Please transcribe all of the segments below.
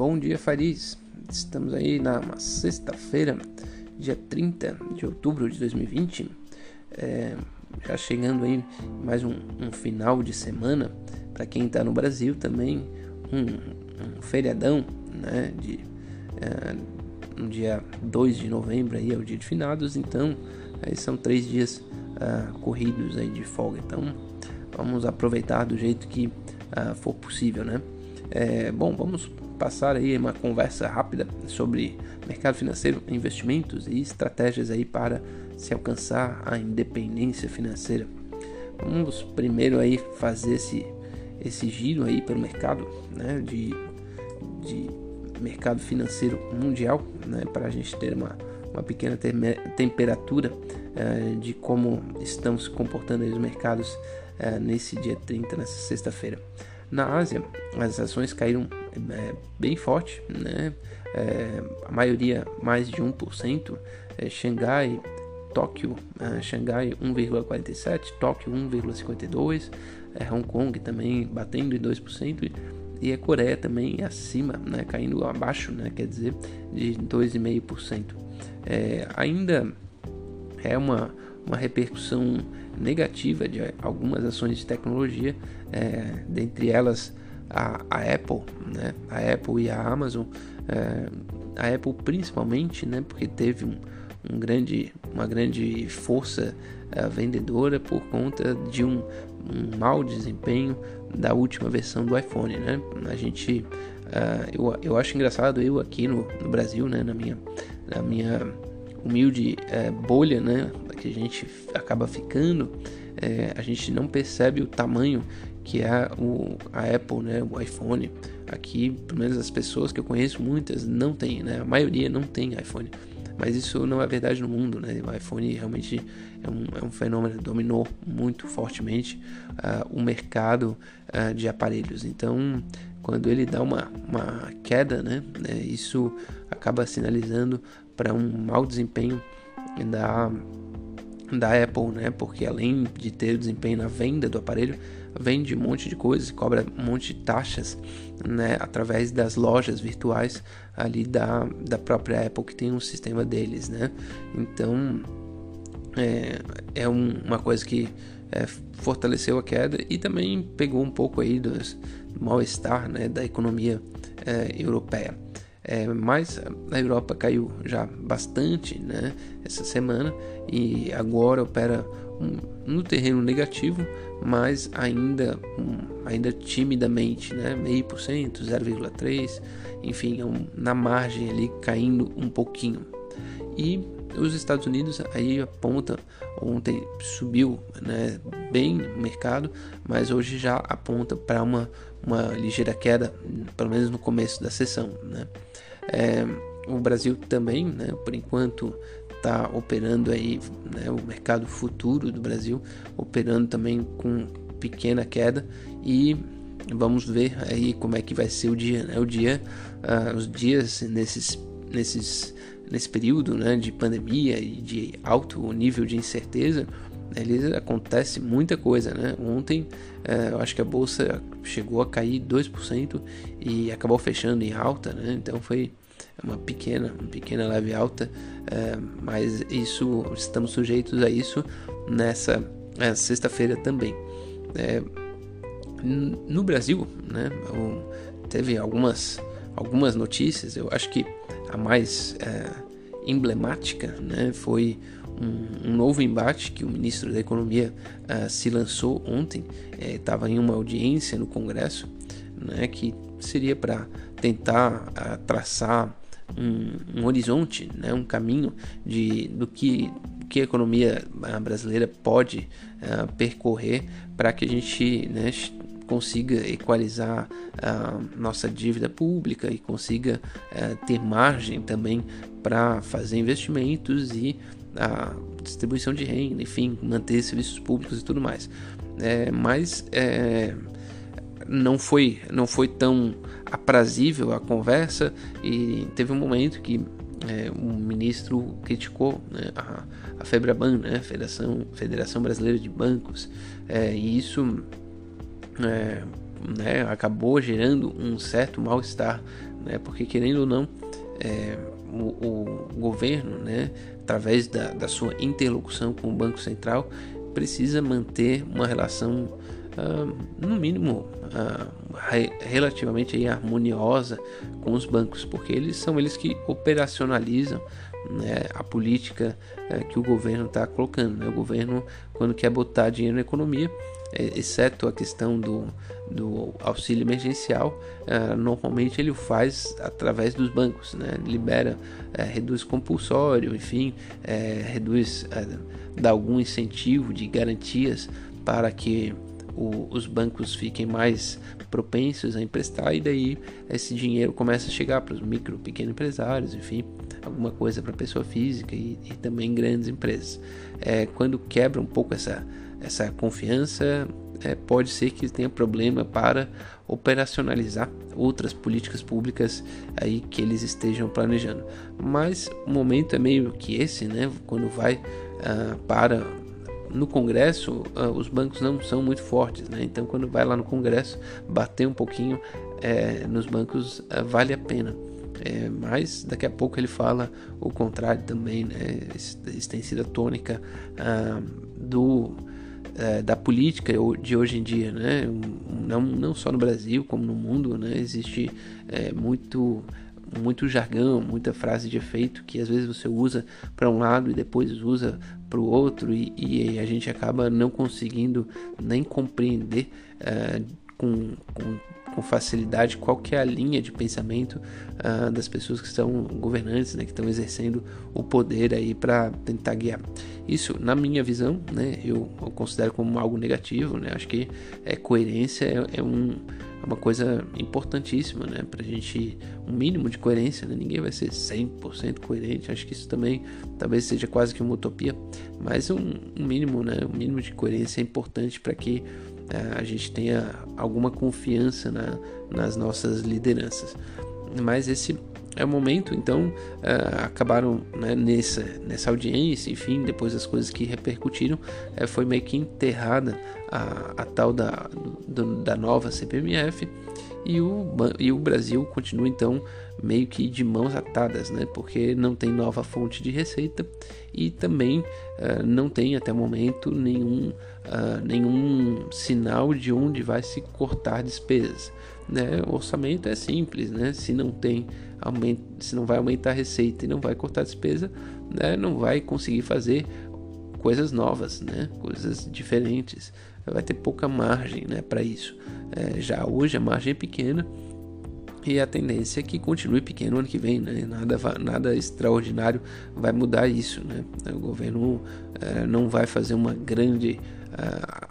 Bom dia, Fariz. Estamos aí na sexta-feira, dia 30 de outubro de 2020. É, já chegando aí mais um, um final de semana para quem está no Brasil também um, um feriadão, né? De é, no dia 2 de novembro aí é o dia de finados, então aí são três dias uh, corridos aí de folga. Então vamos aproveitar do jeito que uh, for possível, né? É, bom, vamos passar aí uma conversa rápida sobre mercado financeiro, investimentos e estratégias aí para se alcançar a independência financeira. Vamos primeiro aí fazer esse, esse giro aí pelo mercado né, de, de mercado financeiro mundial, né, para a gente ter uma, uma pequena temperatura uh, de como estão se comportando os mercados uh, nesse dia 30, nessa sexta-feira. Na Ásia, as ações caíram é, bem forte, né? É, a maioria mais de 1%, é, Xangai, Tóquio, é, Xangai 1,47%, Tóquio 1,52%, é, Hong Kong também batendo em 2%, e a Coreia também acima, né? caindo abaixo, né? quer dizer, de 2,5%. É, ainda é uma, uma repercussão negativa de algumas ações de tecnologia, é, dentre elas a, a, Apple, né? a Apple e a Amazon, é, a Apple principalmente, né? porque teve um, um grande, uma grande força é, vendedora por conta de um, um mau desempenho da última versão do iPhone. Né? A gente, uh, eu, eu acho engraçado, eu aqui no, no Brasil, né? na minha, na minha humilde é, bolha, né, que a gente acaba ficando, é, a gente não percebe o tamanho que é o, a Apple, né, o iPhone. Aqui, pelo menos as pessoas que eu conheço, muitas não têm, né, a maioria não tem iPhone. Mas isso não é verdade no mundo, né? O iPhone realmente é um, é um fenômeno, dominou muito fortemente uh, o mercado uh, de aparelhos. Então, quando ele dá uma, uma queda, né, né isso acaba sinalizando para um mau desempenho da, da Apple, né? Porque além de ter o desempenho na venda do aparelho, vende um monte de coisas, cobra um monte de taxas, né? Através das lojas virtuais ali da, da própria Apple que tem um sistema deles, né? Então é, é um, uma coisa que é, fortaleceu a queda e também pegou um pouco aí do mal-estar né, da economia é, europeia. É, mas a Europa caiu já bastante né, essa semana e agora opera um, no terreno negativo, mas ainda, um, ainda timidamente, né, meio por cento, 0,3, enfim, é um, na margem ali caindo um pouquinho. E os Estados Unidos aí aponta ontem subiu né, bem o mercado, mas hoje já aponta para uma, uma ligeira queda, pelo menos no começo da sessão. Né. É, o Brasil também, né, por enquanto, está operando aí, né, o mercado futuro do Brasil operando também com pequena queda e vamos ver aí como é que vai ser o dia, né? O dia, uh, os dias nesses, nesses, nesse período, né, de pandemia e de alto nível de incerteza, acontece muita coisa, né? Ontem é, eu acho que a bolsa chegou a cair 2% e acabou fechando em alta, né? Então foi uma pequena, uma pequena leve alta, é, mas isso estamos sujeitos a isso nessa é, sexta-feira também. É, no Brasil, né? Teve algumas algumas notícias. Eu acho que a mais é, emblemática, né? Foi um, um, novo embate que o ministro da Economia se lançou ontem, estava é, em uma audiência no Congresso, né, que seria para tentar uh, traçar um, um, horizonte, né, um caminho de, do que, que a economia brasileira pode uh, percorrer para que a gente né, consiga equalizar a nossa dívida pública e consiga ter margem também para fazer investimentos e a distribuição de renda, enfim, manter serviços públicos e tudo mais. É, mas é, não foi não foi tão aprazível a conversa e teve um momento que é, o ministro criticou né, a, a Febraban, né, Federação, Federação Brasileira de Bancos, é, e isso é, né, acabou gerando um certo mal-estar né? Porque querendo ou não, é, o, o, governo, né, através da, da, sua interlocução com o Banco Central, precisa manter uma relação, uh, no mínimo, uh, re, relativamente aí, harmoniosa com os bancos, porque eles são eles que operacionalizam né, a política uh, que o governo está colocando. Né? O governo, quando quer botar dinheiro na economia, é, exceto a questão do, do auxílio emergencial, uh, normalmente ele o faz através dos bancos, né? libera, uh, reduz compulsório, enfim, uh, reduz, dá algum incentivo de garantias para que o, os bancos fiquem mais propensos a emprestar e daí esse dinheiro começa a chegar para os micro, pequenos empresários, enfim, alguma coisa para pessoa física e, e, também grandes empresas. É, quando quebra um pouco essa essa confiança, é, pode ser que tenha problema para operacionalizar outras políticas públicas aí que eles estejam planejando. Mas o momento é meio que esse, né? Quando vai uh, para no Congresso, uh, os bancos não são muito fortes, né? Então, quando vai lá no Congresso, bater um pouquinho é, nos bancos uh, vale a pena. É, mas daqui a pouco ele fala o contrário também, né? Isso, tem sido a tônica do é, da política de hoje em dia, né? Não, não só no Brasil, como no mundo, né? Existe é, muito muito jargão, muita frase de efeito que às vezes você usa para um lado e depois usa para o outro e, e, a gente acaba não conseguindo nem compreender uh, com, com com facilidade qual é a linha de pensamento uh, das pessoas que estão governantes, né, que estão exercendo o poder aí para tentar guiar. Isso, na minha visão, né, eu, eu considero como algo negativo, né, acho que é, coerência é, é um, é uma coisa importantíssima, né, para a gente, um mínimo de coerência, né, ninguém vai ser 100% coerente, acho que isso também talvez seja quase que uma utopia, mas um, um mínimo, né, um mínimo de coerência é importante para que é, a gente tenha alguma confiança na, nas nossas lideranças. Mas esse é o momento, então uh, acabaram né, nessa, nessa audiência, enfim, depois das coisas que repercutiram, uh, foi meio que enterrada a, a tal da, do, da nova CPMF e o, e o Brasil continua então meio que de mãos atadas, né? Porque não tem nova fonte de receita e também uh, não tem até o momento nenhum, nenhum sinal de onde vai se cortar despesas. Né? O orçamento é simples, né? Se não tem aumento, se não vai aumentar a receita e não vai cortar despesa, né? Não vai conseguir fazer coisas novas, né? Coisas diferentes. Vai ter pouca margem, né? Para isso. É, já hoje a margem é pequena e a tendência é que continue pequeno ano que vem, né? nada, nada extraordinário vai mudar isso. Né? O governo é, não vai fazer uma grande uh,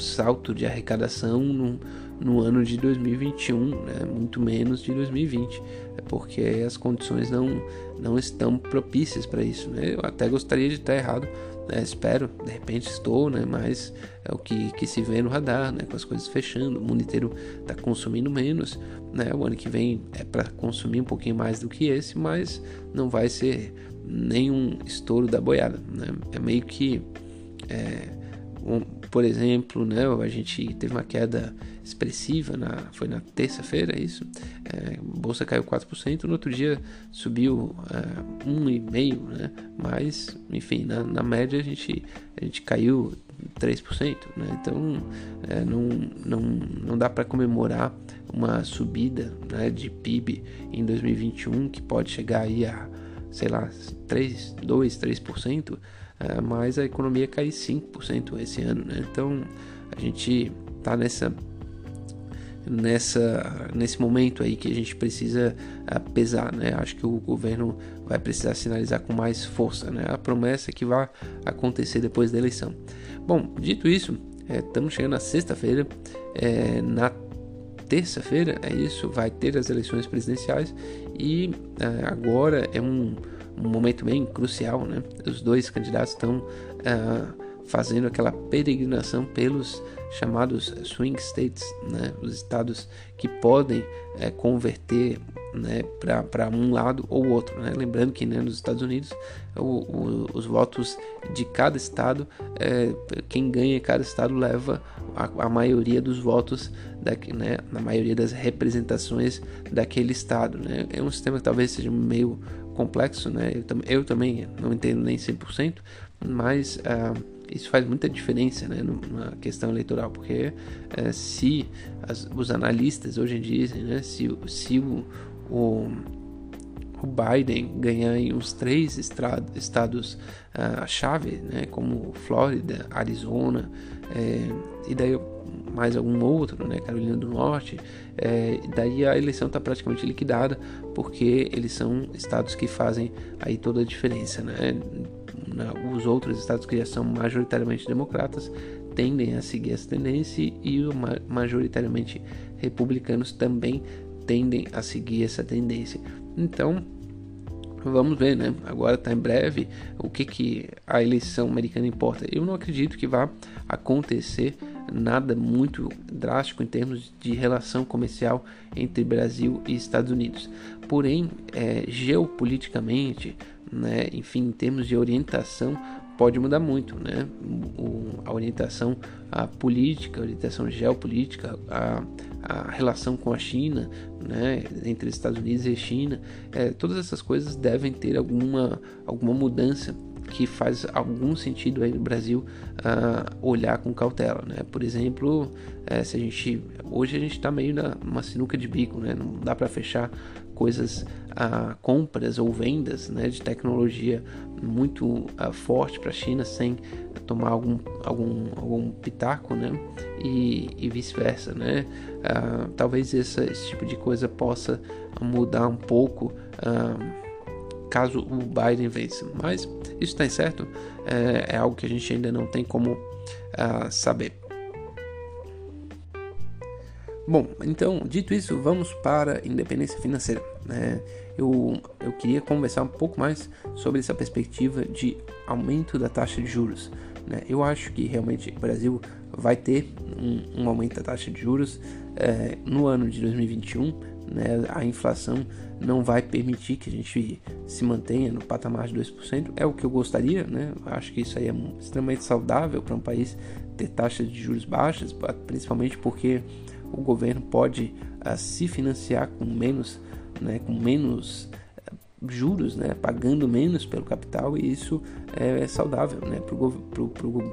salto de arrecadação no, no ano de 2021, né? muito menos de 2020, é porque as condições não, não estão propícias para isso. Né? Eu até gostaria de estar errado, né? espero, de repente estou, né? mas é o que, que se vê no radar, né? com as coisas fechando, o mundo inteiro está consumindo menos, né? o ano que vem é para consumir um pouquinho mais do que esse, mas não vai ser nenhum estouro da boiada, né? é meio que, é, um, por exemplo, né? a gente teve uma queda expressiva, na, foi na terça-feira, é isso, é, a bolsa caiu 4%, no outro dia subiu é, 1,5%, né? mas, enfim, na, na média a gente, a gente caiu 3%, né? então é, não, não, não dá para comemorar uma subida né, de PIB em 2021 que pode chegar aí a, sei lá, 3, 2, 3%, é, mas a economia cai 5% esse ano, né? então a gente está nessa nessa nesse momento aí que a gente precisa uh, pesar, né? Acho que o governo vai precisar sinalizar com mais força, né? A promessa é que vai acontecer depois da eleição. Bom, dito isso, estamos é, chegando na sexta-feira, é, na terça-feira é isso, vai ter as eleições presidenciais e é, agora é um, um, momento bem crucial, né? Os dois candidatos estão uh, fazendo aquela peregrinação pelos chamados swing states, né, os estados que podem é, converter né, para um lado ou outro. Né? Lembrando que né, nos Estados Unidos o, o, os votos de cada estado, é, quem ganha em cada estado leva a, a maioria dos votos, da, né, na maioria das representações daquele estado. Né? É um sistema que talvez seja meio complexo, né? eu, eu também não entendo nem 100%, mas uh, isso faz muita diferença né, na questão eleitoral, porque uh, se as, os analistas hoje dizem, né, se, se o, o, o Biden ganhar em uns três estados-chave, uh, né, como Flórida, Arizona, é, e daí mais algum outro, né, Carolina do Norte, é, daí a eleição está praticamente liquidada, porque eles são estados que fazem aí toda a diferença. Né? Os outros estados que já são majoritariamente democratas tendem a seguir essa tendência e os majoritariamente republicanos também tendem a seguir essa tendência. Então, vamos ver, né? Agora está em breve o que, que a eleição americana importa. Eu não acredito que vá acontecer nada muito drástico em termos de relação comercial entre Brasil e Estados Unidos. Porém, é, geopoliticamente, né, enfim, em termos de orientação, pode mudar muito, né? O, a orientação a política, a orientação geopolítica, a, a relação com a China, né? Entre Estados Unidos e China, é, todas essas coisas devem ter alguma, alguma mudança que faz algum sentido aí no Brasil uh, olhar com cautela, né? Por exemplo, uh, se a gente hoje a gente está meio numa sinuca de bico, né? Não dá para fechar coisas, uh, compras ou vendas, né? De tecnologia muito ah, forte para a China sem tomar algum algum algum pitaco, né? E, e vice-versa, né? talvez essa, esse tipo de coisa possa mudar um pouco caso o Biden vença. Mas isso está incerto, é, é, algo que a gente ainda não tem como uh, saber. Bom, então, dito isso, vamos para independência financeira. Né? Eu, eu queria conversar um pouco mais sobre essa perspectiva de aumento da taxa de juros. Né? Eu acho que realmente o Brasil vai ter um, um aumento da taxa de juros é, no ano de 2021 né, a inflação não vai permitir que a gente se mantenha no patamar de 2%. É o que eu gostaria, né? Acho que isso aí é extremamente saudável para um país ter taxas de juros baixas, principalmente porque o governo pode uh, se financiar com menos, né, com menos juros, né, pagando menos pelo capital e isso é, é saudável né,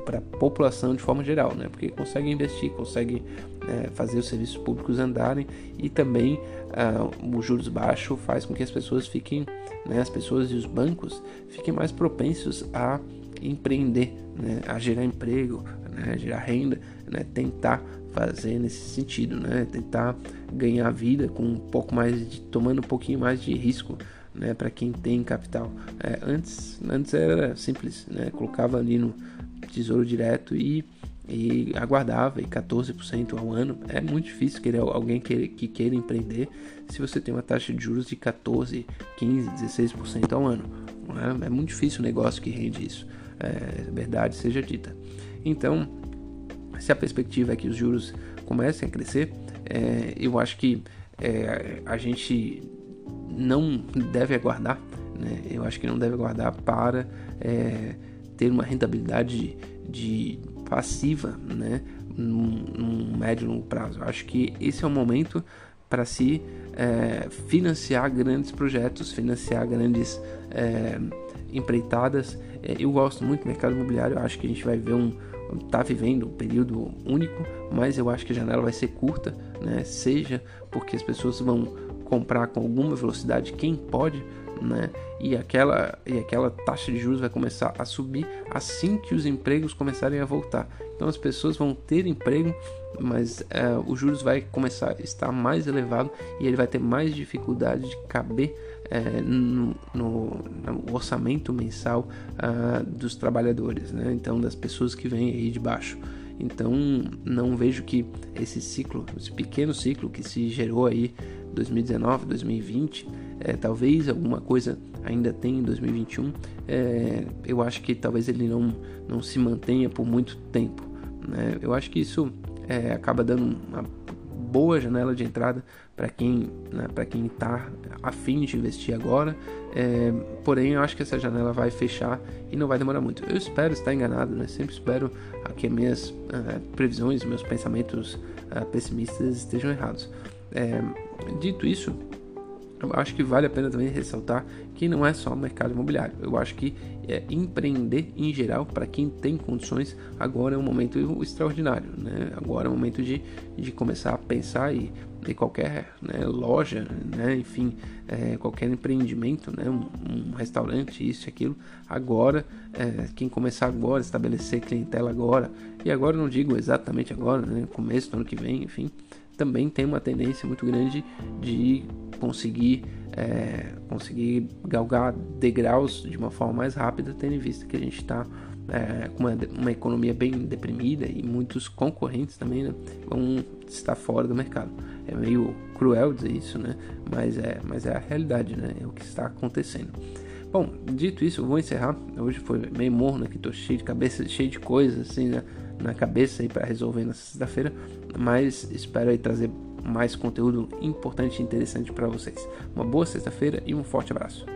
para a população de forma geral, né, porque consegue investir, consegue é, fazer os serviços públicos andarem e também uh, os juros baixos faz com que as pessoas fiquem, né, as pessoas e os bancos fiquem mais propensos a empreender, né, a gerar emprego, né, gerar renda, né, tentar fazer nesse sentido, né, tentar ganhar vida com um pouco mais de, tomando um pouquinho mais de risco né, para quem tem capital. É, antes, antes era simples, né, colocava ali no tesouro direto e, e aguardava e 14% ao ano. É muito difícil querer alguém que, que queira empreender se você tem uma taxa de juros de 14, 15, 16% ao ano. É? é? muito difícil o negócio que rende isso, é, verdade seja dita. Então, se a perspectiva é que os juros comecem a crescer, é, eu acho que é, a gente não deve aguardar, né? eu acho que não deve aguardar para é, ter uma rentabilidade de, de passiva né? num, médio e longo prazo. Eu acho que esse é o momento para se é, financiar grandes projetos, financiar grandes é, empreitadas. É, eu gosto muito do mercado imobiliário, eu acho que a gente vai ver um está vivendo um período único, mas eu acho que a janela vai ser curta, né? Seja porque as pessoas vão comprar com alguma velocidade quem pode, né? E aquela, e aquela taxa de juros vai começar a subir assim que os empregos começarem a voltar. Então as pessoas vão ter emprego, mas uh, os juros vai começar a estar mais elevado e ele vai ter mais dificuldade de caber uh, no, no, no, orçamento mensal uh, dos trabalhadores, né? Então das pessoas que vêm aí de baixo. Então não vejo que esse ciclo, esse pequeno ciclo que se gerou aí 2019, 2020, é, talvez alguma coisa ainda tem em 2021, é, eu acho que talvez ele não, não se mantenha por muito tempo. Né? Eu acho que isso é, acaba dando uma boa janela de entrada para quem né, para quem está afim de investir agora. É, porém, eu acho que essa janela vai fechar e não vai demorar muito. Eu espero estar enganado, né? Sempre espero que minhas uh, previsões, meus pensamentos uh, pessimistas estejam errados. É, dito isso, eu acho que vale a pena também ressaltar que não é só o mercado imobiliário. Eu acho que é, empreender em geral, para quem tem condições, agora é um momento extraordinário. Né? Agora é um momento de, de começar a pensar e, e qualquer né, loja, né, enfim, é, qualquer empreendimento, né, um, um, restaurante, isso e aquilo. Agora, é, quem começar agora, estabelecer clientela agora, e agora não digo exatamente agora, né, começo do ano que vem, enfim, também tem uma tendência muito grande de conseguir é, conseguir galgar degraus de uma forma mais rápida, tendo em vista que a gente está é, com uma, uma, economia bem deprimida e muitos concorrentes também né, vão estar fora do mercado. É meio cruel dizer isso, né? Mas é, mas é a realidade, né? É o que está acontecendo. Bom, dito isso, eu vou encerrar. Hoje foi meio morno aqui, tô cheio de cabeça, cheio de coisas assim né, na cabeça aí para resolver na sexta-feira, mas espero aí trazer mais conteúdo importante e interessante para vocês. Uma boa sexta-feira e um forte abraço.